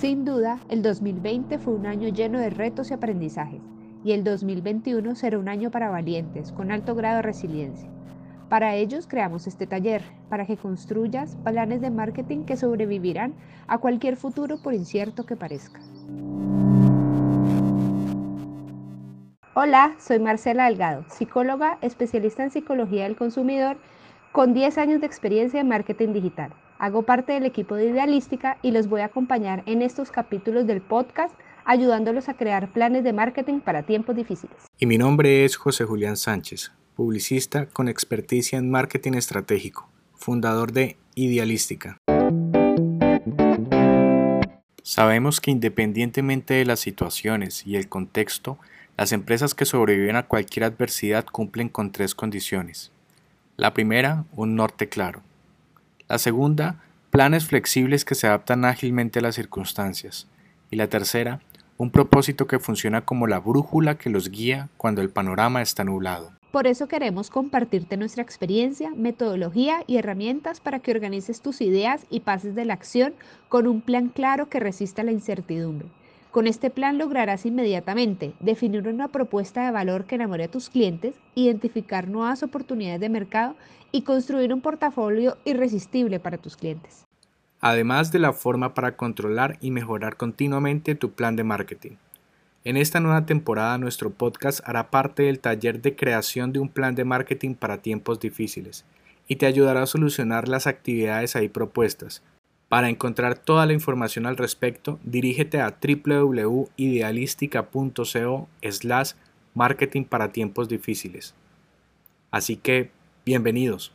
Sin duda, el 2020 fue un año lleno de retos y aprendizajes, y el 2021 será un año para valientes, con alto grado de resiliencia. Para ellos creamos este taller, para que construyas planes de marketing que sobrevivirán a cualquier futuro por incierto que parezca. Hola, soy Marcela Delgado, psicóloga especialista en psicología del consumidor con 10 años de experiencia en marketing digital. Hago parte del equipo de Idealística y los voy a acompañar en estos capítulos del podcast ayudándolos a crear planes de marketing para tiempos difíciles. Y mi nombre es José Julián Sánchez, publicista con experticia en marketing estratégico, fundador de Idealística. Sabemos que independientemente de las situaciones y el contexto, las empresas que sobreviven a cualquier adversidad cumplen con tres condiciones. La primera, un norte claro. La segunda, planes flexibles que se adaptan ágilmente a las circunstancias. Y la tercera, un propósito que funciona como la brújula que los guía cuando el panorama está nublado. Por eso queremos compartirte nuestra experiencia, metodología y herramientas para que organices tus ideas y pases de la acción con un plan claro que resista la incertidumbre. Con este plan lograrás inmediatamente definir una propuesta de valor que enamore a tus clientes, identificar nuevas oportunidades de mercado y construir un portafolio irresistible para tus clientes además de la forma para controlar y mejorar continuamente tu plan de marketing. En esta nueva temporada nuestro podcast hará parte del taller de creación de un plan de marketing para tiempos difíciles y te ayudará a solucionar las actividades ahí propuestas. Para encontrar toda la información al respecto, dirígete a www.idealistica.co slash marketing para tiempos difíciles. Así que, bienvenidos.